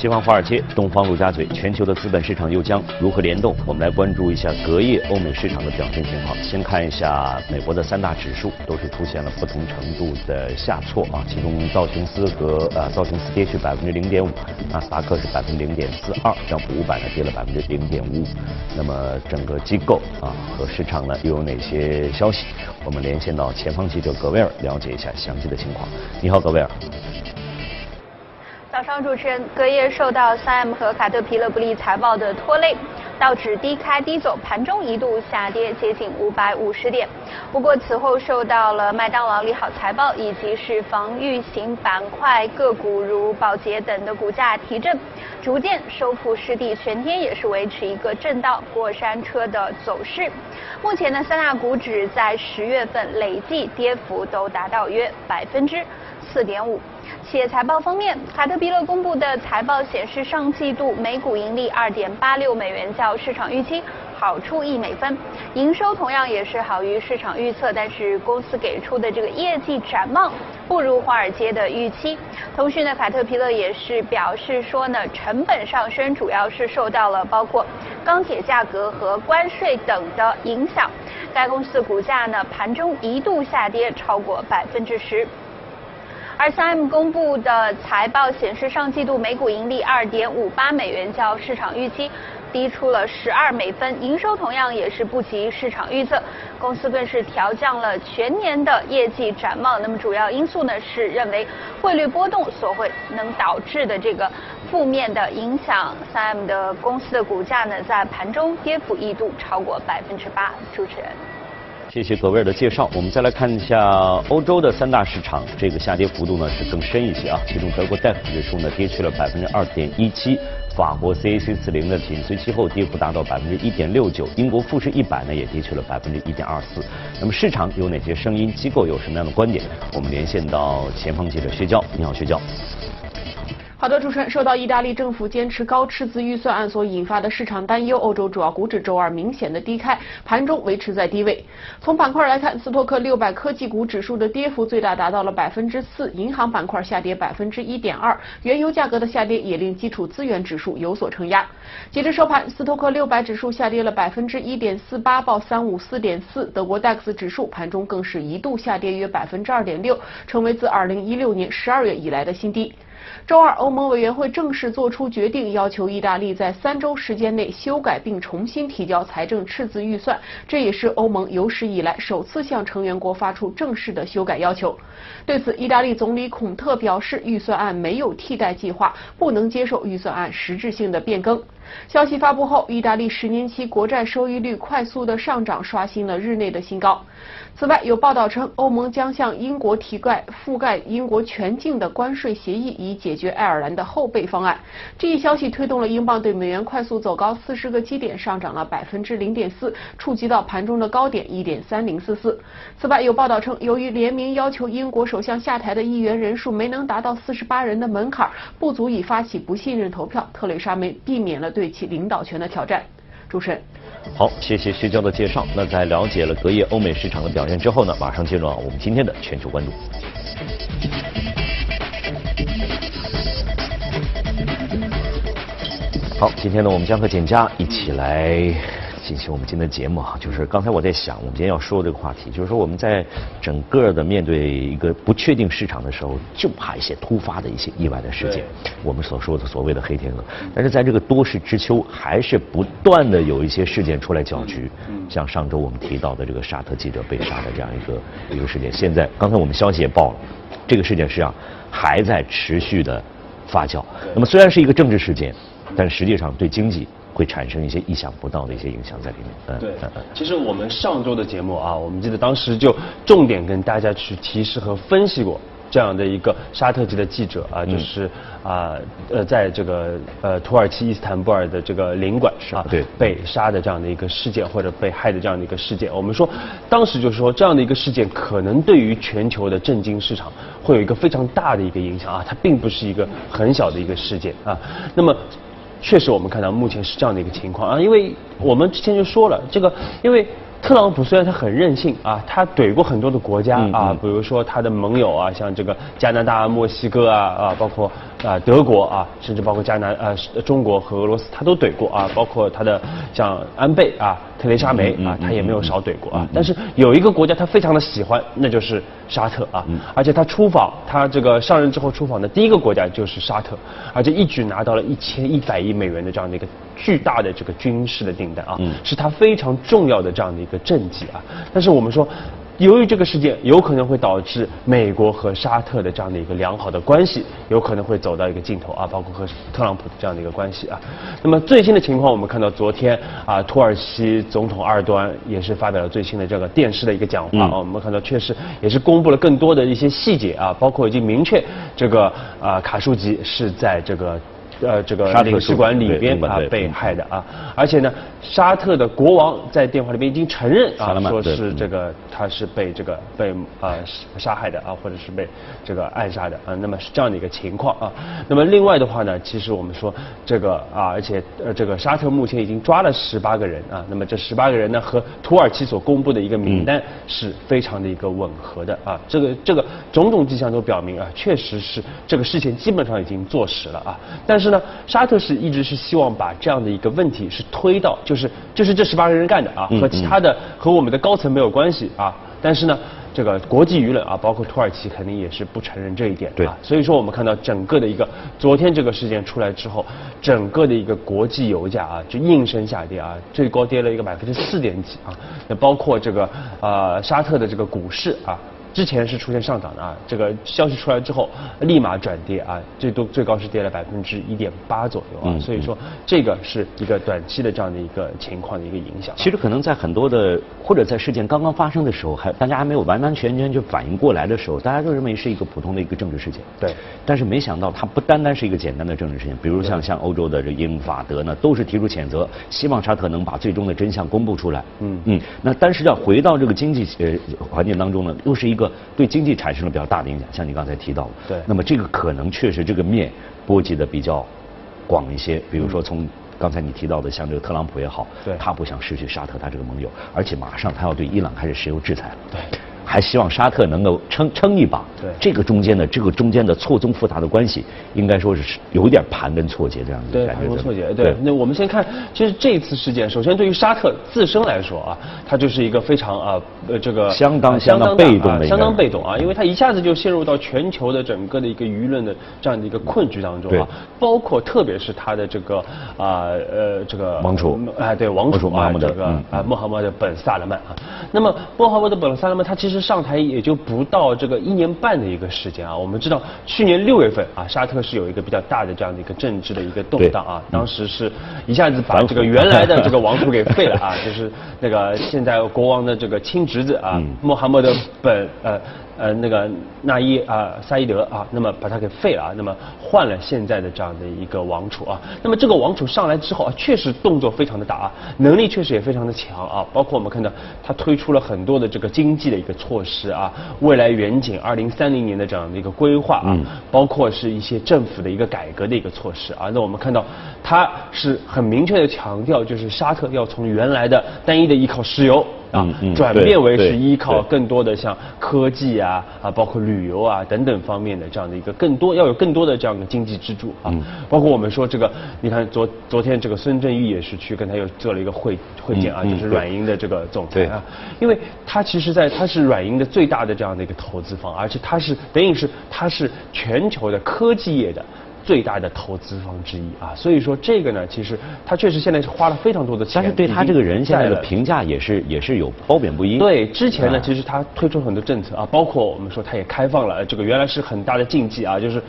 西方华尔街，东方陆家嘴，全球的资本市场又将如何联动？我们来关注一下隔夜欧美市场的表现情况。先看一下美国的三大指数，都是出现了不同程度的下挫啊。其中道琼斯和呃道琼斯跌去百分之零点五，纳斯达克是百分之零点四二，标普五百呢跌了百分之零点五五。那么整个机构啊和市场呢又有哪些消息？我们连线到前方记者格威尔了解一下详细的情况。你好，格威尔。早上，主持人，隔夜受到 3M 和卡特彼勒不利财报的拖累，道指低开低走，盘中一度下跌接近五百五十点。不过此后受到了麦当劳利好财报，以及是防御型板块个股如宝洁等的股价提振，逐渐收复失地，全天也是维持一个震荡过山车的走势。目前呢，三大股指在十月份累计跌幅都达到约百分之四点五。企业财报方面，卡特彼勒公布的财报显示，上季度每股盈利二点八六美元，较市场预期好出一美分，营收同样也是好于市场预测，但是公司给出的这个业绩展望不如华尔街的预期。同时呢，卡特彼勒也是表示说呢，成本上升主要是受到了包括钢铁价格和关税等的影响。该公司股价呢，盘中一度下跌超过百分之十。而 3M 公布的财报显示，上季度每股盈利2.58美元，较市场预期低出了12美分，营收同样也是不及市场预测，公司更是调降了全年的业绩展望。那么主要因素呢是认为汇率波动所会能导致的这个负面的影响，3M 的公司的股价呢在盘中跌幅一度超过百分之八。主持人。谢谢葛威尔的介绍。我们再来看一下欧洲的三大市场，这个下跌幅度呢是更深一些啊。其中德国 DAX 指数呢跌去了百分之二点一七，法国 CAC 四零的紧随其后，跌幅达到百分之一点六九。英国富时一百呢也跌去了百分之一点二四。那么市场有哪些声音？机构有什么样的观点？我们连线到前方记者薛娇。你好，薛娇。好的，主持人，受到意大利政府坚持高赤字预算案所引发的市场担忧，欧洲主要股指周二明显的低开，盘中维持在低位。从板块来看，斯托克六百科技股指数的跌幅最大达到了百分之四，银行板块下跌百分之一点二，原油价格的下跌也令基础资源指数有所承压。截至收盘，斯托克六百指数下跌了百分之一点四八，报三五四点四；德国 DAX 指数盘中更是一度下跌约百分之二点六，成为自二零一六年十二月以来的新低。周二，欧盟委员会正式作出决定，要求意大利在三周时间内修改并重新提交财政赤字预算。这也是欧盟有史以来首次向成员国发出正式的修改要求。对此，意大利总理孔特表示，预算案没有替代计划，不能接受预算案实质性的变更。消息发布后，意大利十年期国债收益率快速的上涨，刷新了日内的新高。此外，有报道称，欧盟将向英国提盖覆盖英国全境的关税协议，以解决爱尔兰的后备方案。这一消息推动了英镑对美元快速走高，四十个基点上涨了百分之零点四，触及到盘中的高点一点三零四四。此外，有报道称，由于联名要求英国首相下台的议员人数没能达到四十八人的门槛，不足以发起不信任投票，特蕾莎梅避免了对对其领导权的挑战。主持人。好，谢谢薛娇的介绍。那在了解了隔夜欧美市场的表现之后呢，马上进入我们今天的全球关注。好，今天呢，我们将和简佳一起来。进行我们今天的节目啊，就是刚才我在想，我们今天要说这个话题，就是说我们在整个的面对一个不确定市场的时候，就怕一些突发的一些意外的事件，我们所说的所谓的黑天鹅。但是在这个多事之秋，还是不断的有一些事件出来搅局，像上周我们提到的这个沙特记者被杀的这样一个一个事件，现在刚才我们消息也报了，这个事件实际上还在持续的发酵。那么虽然是一个政治事件，但实际上对经济。会产生一些意想不到的一些影响在里面。嗯对，其实我们上周的节目啊，我们记得当时就重点跟大家去提示和分析过这样的一个沙特籍的记者啊，就是啊呃，在这个呃土耳其伊斯坦布尔的这个领馆啊，对，被杀的这样的一个事件或者被害的这样的一个事件。我们说，当时就是说这样的一个事件可能对于全球的震惊市场会有一个非常大的一个影响啊，它并不是一个很小的一个事件啊。那么。确实，我们看到目前是这样的一个情况。啊，因为我们之前就说了，这个因为特朗普虽然他很任性啊，他怼过很多的国家啊，比如说他的盟友啊，像这个加拿大、墨西哥啊啊，包括啊德国啊，甚至包括加拿呃中国和俄罗斯，他都怼过啊，包括他的像安倍啊、特蕾莎梅啊，他也没有少怼过啊。但是有一个国家他非常的喜欢，那就是沙特啊，而且他出访，他这个上任之后出访的第一个国家就是沙特，而且一举拿到了一千一百亿美元的这样的一个巨大的这个军事的订单啊，是他非常重要的这样的一个。政绩啊，但是我们说，由于这个事件有可能会导致美国和沙特的这样的一个良好的关系，有可能会走到一个尽头啊，包括和特朗普的这样的一个关系啊。那么最新的情况，我们看到昨天啊，土耳其总统埃尔多安也是发表了最新的这个电视的一个讲话啊，我们看到确实也是公布了更多的一些细节啊，包括已经明确这个啊卡舒吉是在这个。呃，这个领事馆里边啊被害的啊，而且呢，沙特的国王在电话里边已经承认啊，说是这个他是被这个被啊杀害的啊，或者是被这个暗杀的啊，那么是这样的一个情况啊。那么另外的话呢，其实我们说这个啊，而且呃这个沙特目前已经抓了十八个人啊，那么这十八个人呢和土耳其所公布的一个名单是非常的一个吻合的啊，这个这个种种迹象都表明啊，确实是这个事情基本上已经坐实了啊，但是。那沙特是一直是希望把这样的一个问题是推到，就是就是这十八个人干的啊，和其他的和我们的高层没有关系啊。但是呢，这个国际舆论啊，包括土耳其肯定也是不承认这一点啊。所以说我们看到整个的一个昨天这个事件出来之后，整个的一个国际油价啊就应声下跌啊，最高跌了一个百分之四点几啊。那包括这个呃沙特的这个股市啊。之前是出现上涨的啊，这个消息出来之后立马转跌啊，最多最高是跌了百分之一点八左右啊，所以说这个是一个短期的这样的一个情况的一个影响。其实可能在很多的或者在事件刚刚发生的时候，还大家还没有完完全全就反应过来的时候，大家都认为是一个普通的一个政治事件。对。但是没想到它不单单是一个简单的政治事件，比如像像欧洲的这英法德呢，都是提出谴责，希望沙特能把最终的真相公布出来。嗯嗯。那但是要回到这个经济呃环境当中呢，又是一个。对经济产生了比较大的影响，像你刚才提到的，对，那么这个可能确实这个面波及的比较广一些，比如说从刚才你提到的，像这个特朗普也好，对，他不想失去沙特他这个盟友，而且马上他要对伊朗开始石油制裁了，对。还希望沙特能够撑撑一把，对。这个中间的这个中间的错综复杂的关系，应该说是有点盘根错节这样的感觉。盘根错节，对。那我们先看，其实这次事件，首先对于沙特自身来说啊，它就是一个非常啊呃这个相当相当被动的，相当被动啊，因为它一下子就陷入到全球的整个的一个舆论的这样的一个困局当中啊，包括特别是它的这个啊呃这个王储。啊对王储啊这个啊穆罕默德本萨勒曼啊，那么穆罕默德本萨勒曼他其实上台也就。不到这个一年半的一个时间啊，我们知道去年六月份啊，沙特是有一个比较大的这样的一个政治的一个动荡啊，当时是一下子把这个原来的这个王储给废了啊，就是那个现在国王的这个亲侄子啊，穆罕默德本呃。呃，那个纳伊啊，萨伊德啊，那么把他给废了啊，那么换了现在的这样的一个王储啊，那么这个王储上来之后啊，确实动作非常的大啊，能力确实也非常的强啊，包括我们看到他推出了很多的这个经济的一个措施啊，未来远景二零三零年的这样的一个规划啊，包括是一些政府的一个改革的一个措施啊，那我们看到他是很明确的强调，就是沙特要从原来的单一的依靠石油。啊，转变为是依靠更多的像科技啊啊，包括旅游啊等等方面的这样的一个更多要有更多的这样的经济支柱啊，包括我们说这个，你看昨昨天这个孙正义也是去跟他又做了一个会会见啊，就是软银的这个总裁啊，因为他其实在他是软银的最大的这样的一个投资方，而且他是等于是他是全球的科技业的。最大的投资方之一啊，所以说这个呢，其实他确实现在是花了非常多的钱，但是对他这个人现在的评价也是也是有褒贬不一。对，之前呢，其实他推出很多政策啊，包括我们说他也开放了这个原来是很大的禁忌啊，就是。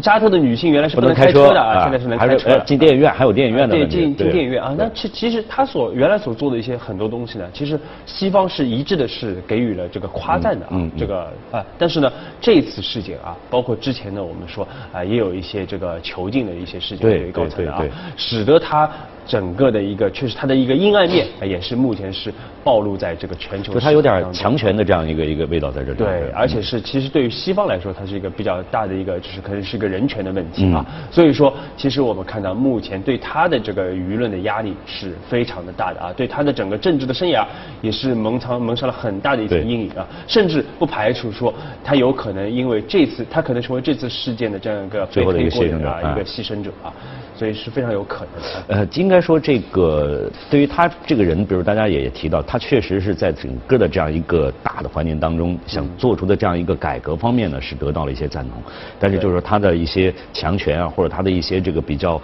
沙特的女性原来是不能开车的啊，现在是能开车。进电影院还有电影院的对，进进电影院啊。那其其实他所原来所做的一些很多东西呢，其实西方是一致的是给予了这个夸赞的啊。这个啊，但是呢，这次事件啊，包括之前呢，我们说啊，也有一些这个囚禁的一些事件对高层的啊，使得他整个的一个确实它的一个阴暗面，也是目前是暴露在这个全球。就它有点强权的这样一个一个味道在这里。对，而且是其实对于西方来说，它是一个比较大的一个，就是可能是一个人权的问题啊。所以说，其实我们看到目前对他的这个舆论的压力是非常的大的啊，对他的整个政治的生涯也是蒙藏蒙上了很大的一层阴影啊，甚至不排除说他有可能因为这次他可能成为这次事件的这样一个最后的一个牺牲者啊，一个牺牲者啊。所以是非常有可能的。呃，应该说这个对于他这个人，比如大家也提到，他确实是在整个的这样一个大的环境当中，想做出的这样一个改革方面呢，是得到了一些赞同。但是就是说他的一些强权啊，或者他的一些这个比较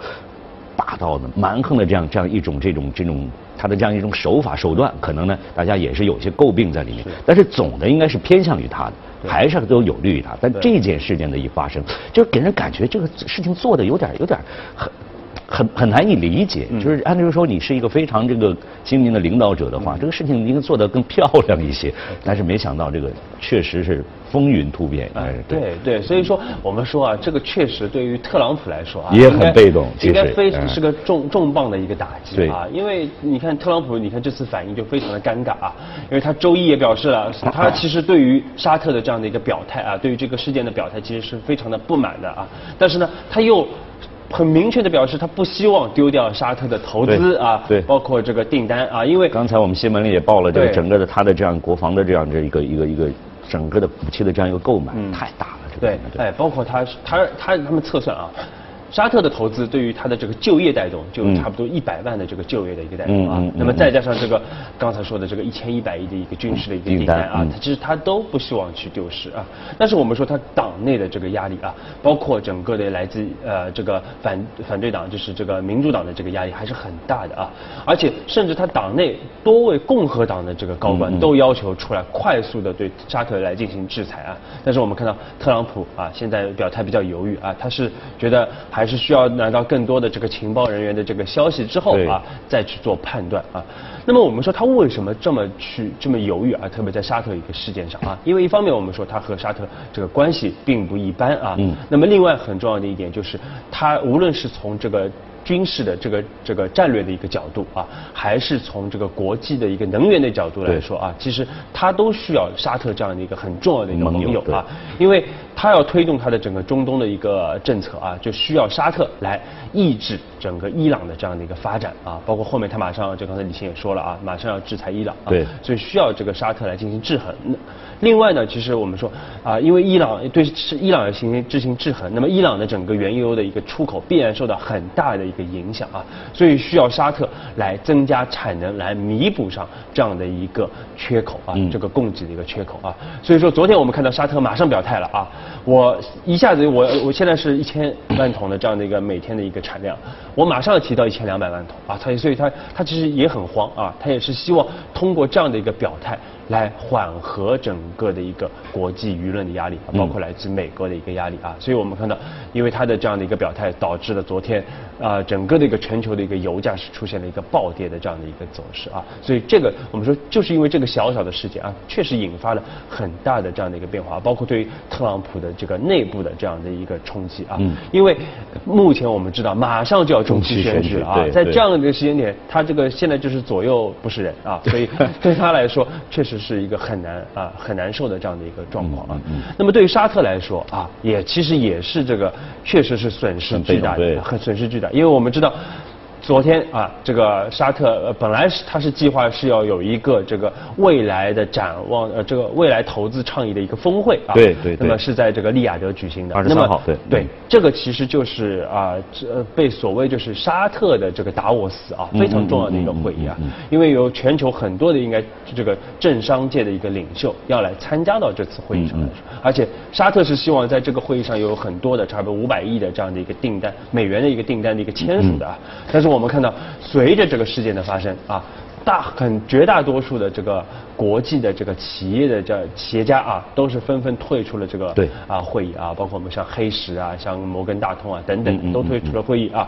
霸道的、蛮横的这样这样一种这种这种他的这样一种手法手段，可能呢大家也是有些诟病在里面。但是总的应该是偏向于他的。还是都有利于他，但这件事件的一发生，就给人感觉这个事情做的有点有点很很很难以理解。就是按理说你是一个非常这个精明的领导者的话，这个事情应该做得更漂亮一些。但是没想到这个确实是。风云突变，哎，对对，所以说我们说啊，这个确实对于特朗普来说啊，也很被动，应该非常是个重重磅的一个打击啊，因为你看特朗普，你看这次反应就非常的尴尬啊，因为他周一也表示了，他其实对于沙特的这样的一个表态啊，对于这个事件的表态，其实是非常的不满的啊，但是呢，他又很明确的表示，他不希望丢掉沙特的投资啊，对，包括这个订单啊，因为刚才我们新闻里也报了，这个整个的他的这样国防的这样这一个一个一个。整个的武器的这样一个购买太大了，对，哎，包括他他他他们测算啊。沙特的投资对于它的这个就业带动，就差不多一百万的这个就业的一个带动啊。那么再加上这个刚才说的这个一千一百亿的一个军事的一个订单啊，其实他都不希望去丢失啊。但是我们说他党内的这个压力啊，包括整个的来自呃这个反反对党，就是这个民主党的这个压力还是很大的啊。而且甚至他党内多位共和党的这个高官都要求出来快速的对沙特来进行制裁啊。但是我们看到特朗普啊，现在表态比较犹豫啊，他是觉得。还是需要拿到更多的这个情报人员的这个消息之后啊，再去做判断啊。那么我们说他为什么这么去这么犹豫啊？特别在沙特一个事件上啊，因为一方面我们说他和沙特这个关系并不一般啊。嗯。那么另外很重要的一点就是，他无论是从这个。军事的这个这个战略的一个角度啊，还是从这个国际的一个能源的角度来说啊，其实它都需要沙特这样的一个很重要的一个盟友啊，因为它要推动他的整个中东的一个政策啊，就需要沙特来抑制整个伊朗的这样的一个发展啊，包括后面他马上就刚才李欣也说了啊，马上要制裁伊朗，啊对，所以需要这个沙特来进行制衡。另外呢，其实我们说啊，因为伊朗对是伊朗要进行进行制衡，那么伊朗的整个原油的一个出口必然受到很大的一个影响啊，所以需要沙特来增加产能，来弥补上这样的一个缺口啊，这个供给的一个缺口啊。所以说，昨天我们看到沙特马上表态了啊，我一下子我我现在是一千万桶的这样的一个每天的一个产量，我马上要提到一千两百万桶啊，他所以他他其实也很慌啊，他也是希望通过这样的一个表态。来缓和整个的一个国际舆论的压力，包括来自美国的一个压力啊，所以我们看到，因为他的这样的一个表态，导致了昨天啊整个的一个全球的一个油价是出现了一个暴跌的这样的一个走势啊，所以这个我们说就是因为这个小小的事件啊，确实引发了很大的这样的一个变化，包括对于特朗普的这个内部的这样的一个冲击啊，因为目前我们知道马上就要中期选举了啊，在这样的一个时间点，他这个现在就是左右不是人啊，所以对他来说确实。是一个很难啊很难受的这样的一个状况啊。那么对于沙特来说啊，也其实也是这个确实是损失巨大，很损失巨大，因为我们知道。昨天啊，这个沙特呃本来是他是计划是要有一个这个未来的展望呃这个未来投资倡议的一个峰会啊，对对，那么是在这个利雅得举行的，二十三号，对。对，这个其实就是啊这被所谓就是沙特的这个达沃斯啊非常重要的一个会议啊，因为有全球很多的应该这个政商界的一个领袖要来参加到这次会议上来，而且沙特是希望在这个会议上有很多的差不多五百亿的这样的一个订单美元的一个订单的一个签署的啊，但是我。我们看到，随着这个事件的发生啊，大很绝大多数的这个国际的这个企业的这企业家啊，都是纷纷退出了这个对啊会议啊，包括我们像黑石啊、像摩根大通啊等等都退出了会议啊。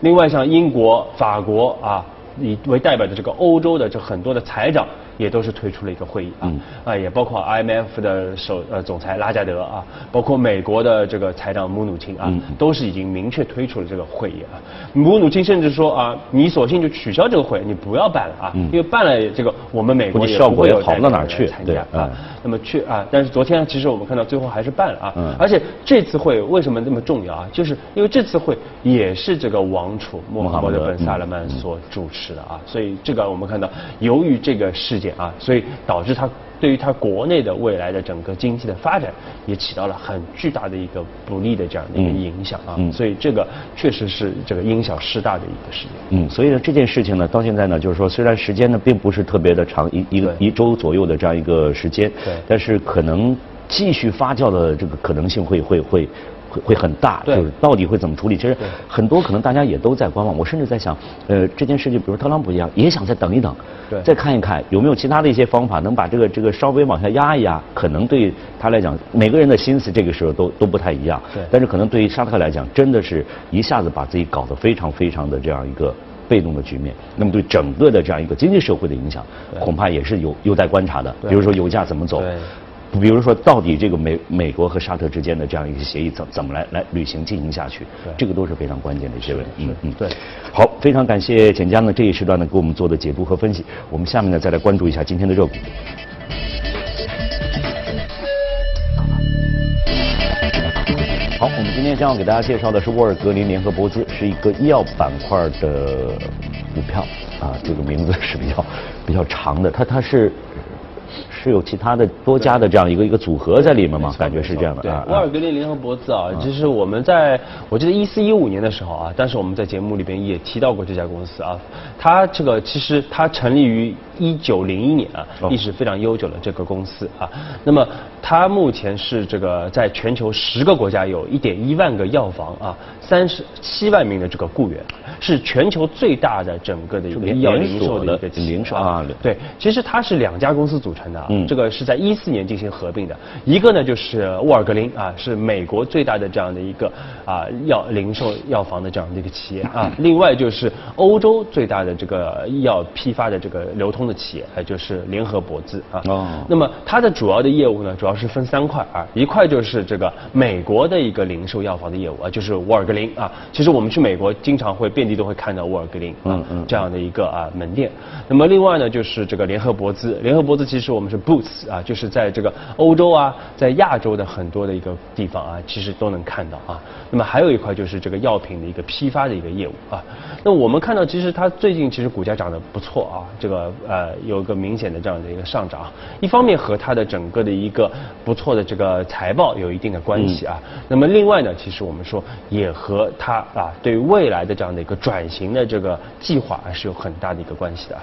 另外像英国、法国啊以为代表的这个欧洲的这很多的财长。也都是推出了一个会议啊，啊，也包括 IMF 的首呃总裁拉加德啊，包括美国的这个财长姆努钦啊，都是已经明确推出了这个会议啊。姆努钦甚至说啊，你索性就取消这个会，你不要办了啊，因为办了这个我们美国也不会有好不到哪去？参加啊。那么去啊，但是昨天其实我们看到最后还是办了啊，而且这次会为什么这么重要啊？就是因为这次会也是这个王储穆罕默德本萨勒曼所主持的啊，所以这个我们看到，由于这个事件啊，所以导致它。对于它国内的未来的整个经济的发展，也起到了很巨大的一个不利的这样的一个影响啊。所以这个确实是这个因小失大的一个事件。嗯，所以呢这件事情呢，到现在呢，就是说虽然时间呢并不是特别的长，一一个一周左右的这样一个时间，对，但是可能继续发酵的这个可能性会会会。会会很大，就是到底会怎么处理？其实很多可能大家也都在观望。我甚至在想，呃，这件事情，比如特朗普一样，也想再等一等，再看一看有没有其他的一些方法能把这个这个稍微往下压一压。可能对他来讲，每个人的心思这个时候都都不太一样。对。但是可能对于沙特来讲，真的是一下子把自己搞得非常非常的这样一个被动的局面。那么对整个的这样一个经济社会的影响，恐怕也是有有待观察的。比如说油价怎么走？比如说，到底这个美美国和沙特之间的这样一个协议怎怎么来来履行进行下去？这个都是非常关键的一些问题。嗯嗯，对。好，非常感谢简江呢这一时段呢给我们做的解读和分析。我们下面呢再来关注一下今天的热股。好，我们今天将要给大家介绍的是沃尔格林联合博资，是一个医药板块的股票啊，这个名字是比较比较长的，它它是。是有其他的多家的这样一个一个组合在里面吗？感觉是这样的。对，沃尔格林联合博兹啊，就是我们在我记得一四一五年的时候啊，当时我们在节目里边也提到过这家公司啊。它这个其实它成立于一九零一年啊，历史非常悠久的这个公司啊。那么它目前是这个在全球十个国家有一点一万个药房啊，三十七万名的这个雇员，是全球最大的整个的一个医药零售的一个零售啊。对，其实它是两家公司组成的啊。嗯，这个是在一四年进行合并的，一个呢就是沃尔格林啊，是美国最大的这样的一个啊药零售药房的这样的一个企业啊，另外就是欧洲最大的这个医药批发的这个流通的企业，呃就是联合博资啊。哦。那么它的主要的业务呢，主要是分三块啊，一块就是这个美国的一个零售药房的业务啊，就是沃尔格林啊。其实我们去美国经常会遍地都会看到沃尔格林啊这样的一个啊门店。那么另外呢就是这个联合博资，联合博资其实我们是。Boots 啊，就是在这个欧洲啊，在亚洲的很多的一个地方啊，其实都能看到啊。那么还有一块就是这个药品的一个批发的一个业务啊。那我们看到，其实它最近其实股价涨得不错啊，这个呃有一个明显的这样的一个上涨。一方面和它的整个的一个不错的这个财报有一定的关系啊。那么另外呢，其实我们说也和它啊对未来的这样的一个转型的这个计划是有很大的一个关系的。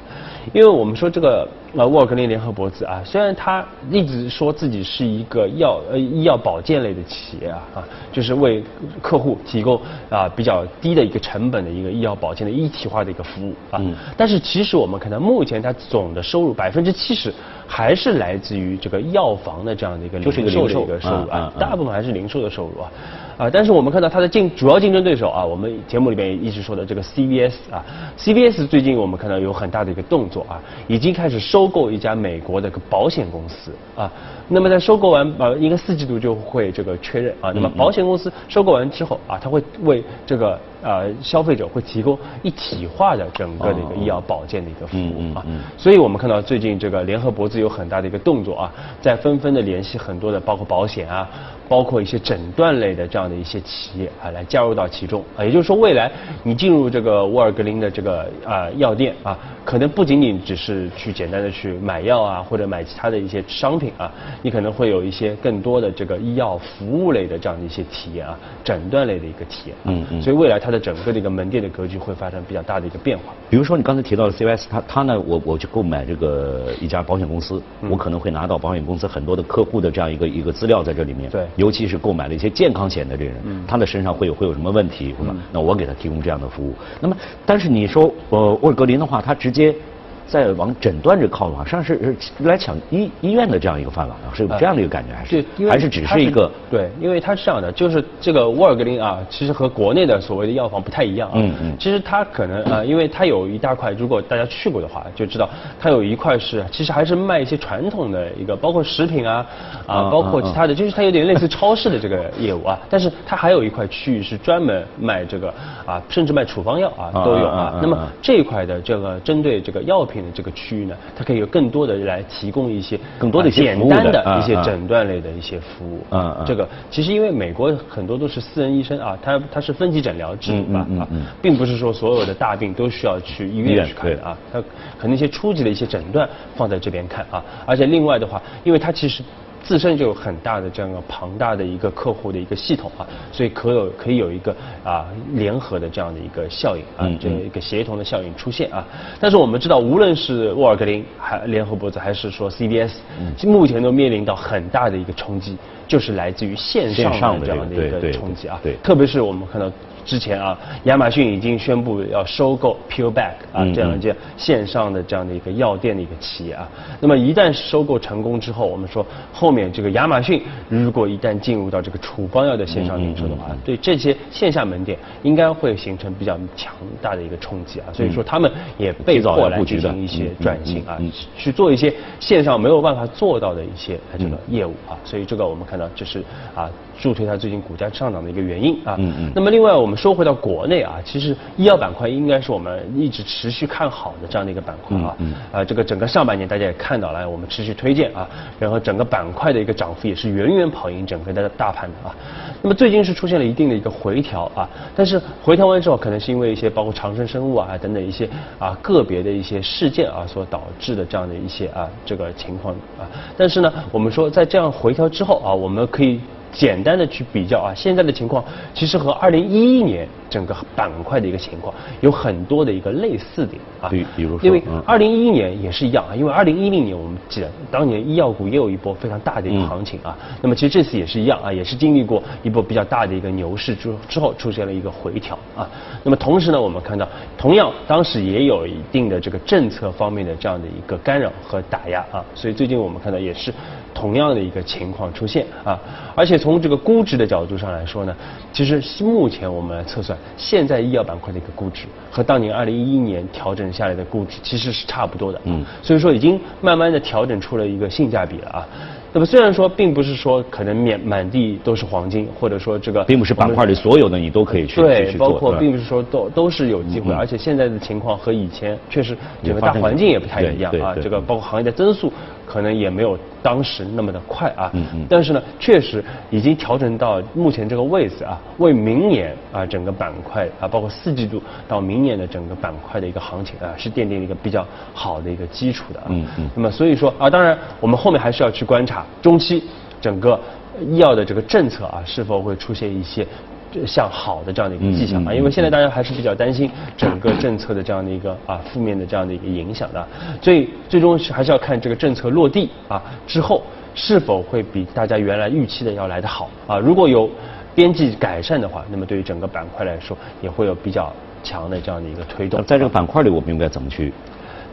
因为我们说这个呃沃尔格林联合博资啊，虽然他一直说自己是一个药呃医药保健类的企业啊啊，就是为客户提供啊比较低的一个成本的一个医药保健的一体化的一个服务啊，但是其实我们看到目前它总的收入百分之七十还是来自于这个药房的这样的一个零售的一个收入啊，大部分还是零售的收入啊。啊，但是我们看到它的竞主要竞争对手啊，我们节目里面一直说的这个 CVS 啊，CVS 最近我们看到有很大的一个动作啊，已经开始收购一家美国的个保险公司啊。那么在收购完呃，应该四季度就会这个确认啊。那么保险公司收购完之后啊，它会为这个呃消费者会提供一体化的整个的一个医药保健的一个服务啊。所以我们看到最近这个联合博资有很大的一个动作啊，在纷纷的联系很多的包括保险啊。包括一些诊断类的这样的一些企业啊，来加入到其中啊，也就是说，未来你进入这个沃尔格林的这个啊药店啊，可能不仅仅只是去简单的去买药啊，或者买其他的一些商品啊，你可能会有一些更多的这个医药服务类的这样的一些体验啊，诊断类的一个体验。嗯嗯。所以未来它的整个的一个门店的格局会发生比较大的一个变化。比如说你刚才提到的 CYS，它它呢，我我去购买这个一家保险公司，我可能会拿到保险公司很多的客户的这样一个一个资料在这里面。对。尤其是购买了一些健康险的这个人，他的身上会有会有什么问题，是吧？那我给他提供这样的服务。那么，但是你说呃沃尔格林的话，他直接再往诊断这靠的话，实际上是是来抢医医院的这样一个饭碗啊，是有这样的一个感觉，还是？对，还是只是一个？对，因为它是这样的，就是这个沃尔格林啊，其实和国内的所谓的药房不太一样啊。嗯嗯。其实它可能啊，因为它有一大块，如果大家去过的话，就知道它有一块是其实还是卖一些传统的一个，包括食品啊啊啊，包括其他的，就是它有点类似超市的这个业务啊。但是它还有一块区域是专门卖这个啊，甚至卖处方药啊啊都有啊。那么啊这一块的这个针对这个药品的这个区域呢，它可以有更多的来提供一些更多的一些啊简单的一些诊断类的一些服务。嗯嗯这个其实因为美国很多都是私人医生啊，他他是分级诊疗制嗯吧啊嗯并不是说所有的大病都需要去医医院院去看的啊，他可能一些初级的一些诊断放在这边看啊，而且另外的话，因为它其实。自身就有很大的这样一个庞大的一个客户的一个系统啊，所以可有可以有一个啊联合的这样的一个效应啊嗯，这个一个协同的效应出现啊。但是我们知道，无论是沃尔格林还联合脖子，还是说 CBS，目前都面临到很大的一个冲击，就是来自于线线上的这样的一个冲击啊。对特别是我们看到之前啊，亚马逊已经宣布要收购 Pureback 啊这样一件线上的这样的一个药店的一个企业啊。那么一旦收购成功之后，我们说后面这个亚马逊如果一旦进入到这个处方药的线上零售的话，对这些线下门店应该会形成比较强大的一个冲击啊。所以说他们也被迫来进行一些转型啊去做一些线上没有办法做到的一些呃这个业务啊。所以这个我们看到这是啊助推它最近股价上涨的一个原因啊。嗯嗯那么另外我们说回到国内啊，其实医药板块应该是我们一直持续看好的这样的一个板块啊。嗯啊，这个整个上半年大家也看到了，我们持续推荐啊，然后整个板块的一个涨幅也是远远跑赢整个的大盘的啊。那么最近是出现了一定的一个回调啊，但是回调完之后，可能是因为一些包括长生生物啊等等一些啊个别的一些事件啊所导致的这样的一些啊这个情况啊。但是呢，我们说在这样回调之后啊，我们可以。简单的去比较啊，现在的情况其实和二零一一年整个板块的一个情况有很多的一个类似点啊。比比如说因为嗯二零一一年也是一样啊，因为二零一零年我们记得当年医药股也有一波非常大的一个嗯行情啊。那么其实这次也是一样啊，也是经历过一波比较大的一个牛市之之后出现了一个回调啊。那么同时呢，我们看到同样当时也有一定的这个政策方面的这样的一个干扰和打压啊，所以最近我们看到也是同样的一个情况出现啊。而且从这个估值的角度上来说呢，其实目前我们来测算，现在医药板块的一个估值和当年二零一一年调整下来的估值其实是差不多的，嗯所以说已经慢慢的调整出了一个性价比了啊。那么虽然说并不是说可能满满地都是黄金，或者说这个并不是板块里所有的你都可以去去对，包括并不是说都都是有机会，而且现在的情况和以前确实整个大环境也不太一样啊，这个包括行业的增速可能也没有当时那么的快啊，嗯嗯但是呢，确实已经调整到目前这个位置啊，为明年啊整个板块啊，包括四季度到明年的整个板块的一个行情啊，是奠定了一个比较好的一个基础的啊。嗯嗯那么所以说啊，当然我们后面还是要去观察中期整个医药的这个政策啊，是否会出现一些。向好的这样的一个迹象啊，因为现在大家还是比较担心整个政策的这样的一个啊负面的这样的一个影响的，所以最终是还是要看这个政策落地啊之后是否会比大家原来预期的要来得好啊。如果有边际改善的话，那么对于整个板块来说也会有比较强的这样的一个推动。在这个板块里，我们应该怎么去？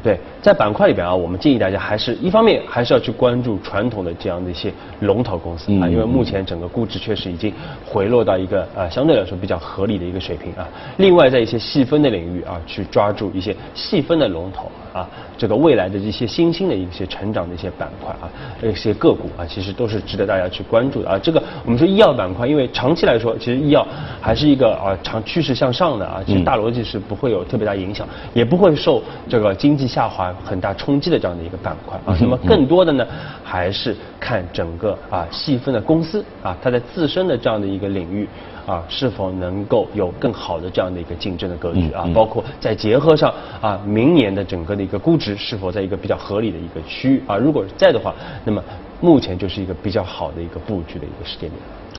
对，在板块里边啊，我们建议大家还是一方面还是要去关注传统的这样的一些龙头公司啊，嗯因为目前整个估值确实已经回落到一个呃相对来说比较合理的一个水平啊。另外，在一些细分的领域啊，去抓住一些细分的龙头啊，这个未来的一些新兴的一些成长的一些板块啊，一些个股啊，其实都是值得大家去关注的啊。这个我们说医药板块，因为长期来说，其实医药还是一个啊长趋势向上的啊，其实嗯大逻辑是不会有特别大影响，也不会受这个经济下滑很大冲击的这样的一个板块啊。那么更多的呢，还是看整个啊细分的公司啊，它在自身的这样的一个领域。啊，是否能够有更好的这样的一个竞争的格局啊？包括再结合上啊，明年的整个的一个估值是否在一个比较合理的一个区域啊？如果在的话，那么目前就是一个比较好的一个布局的一个时间点。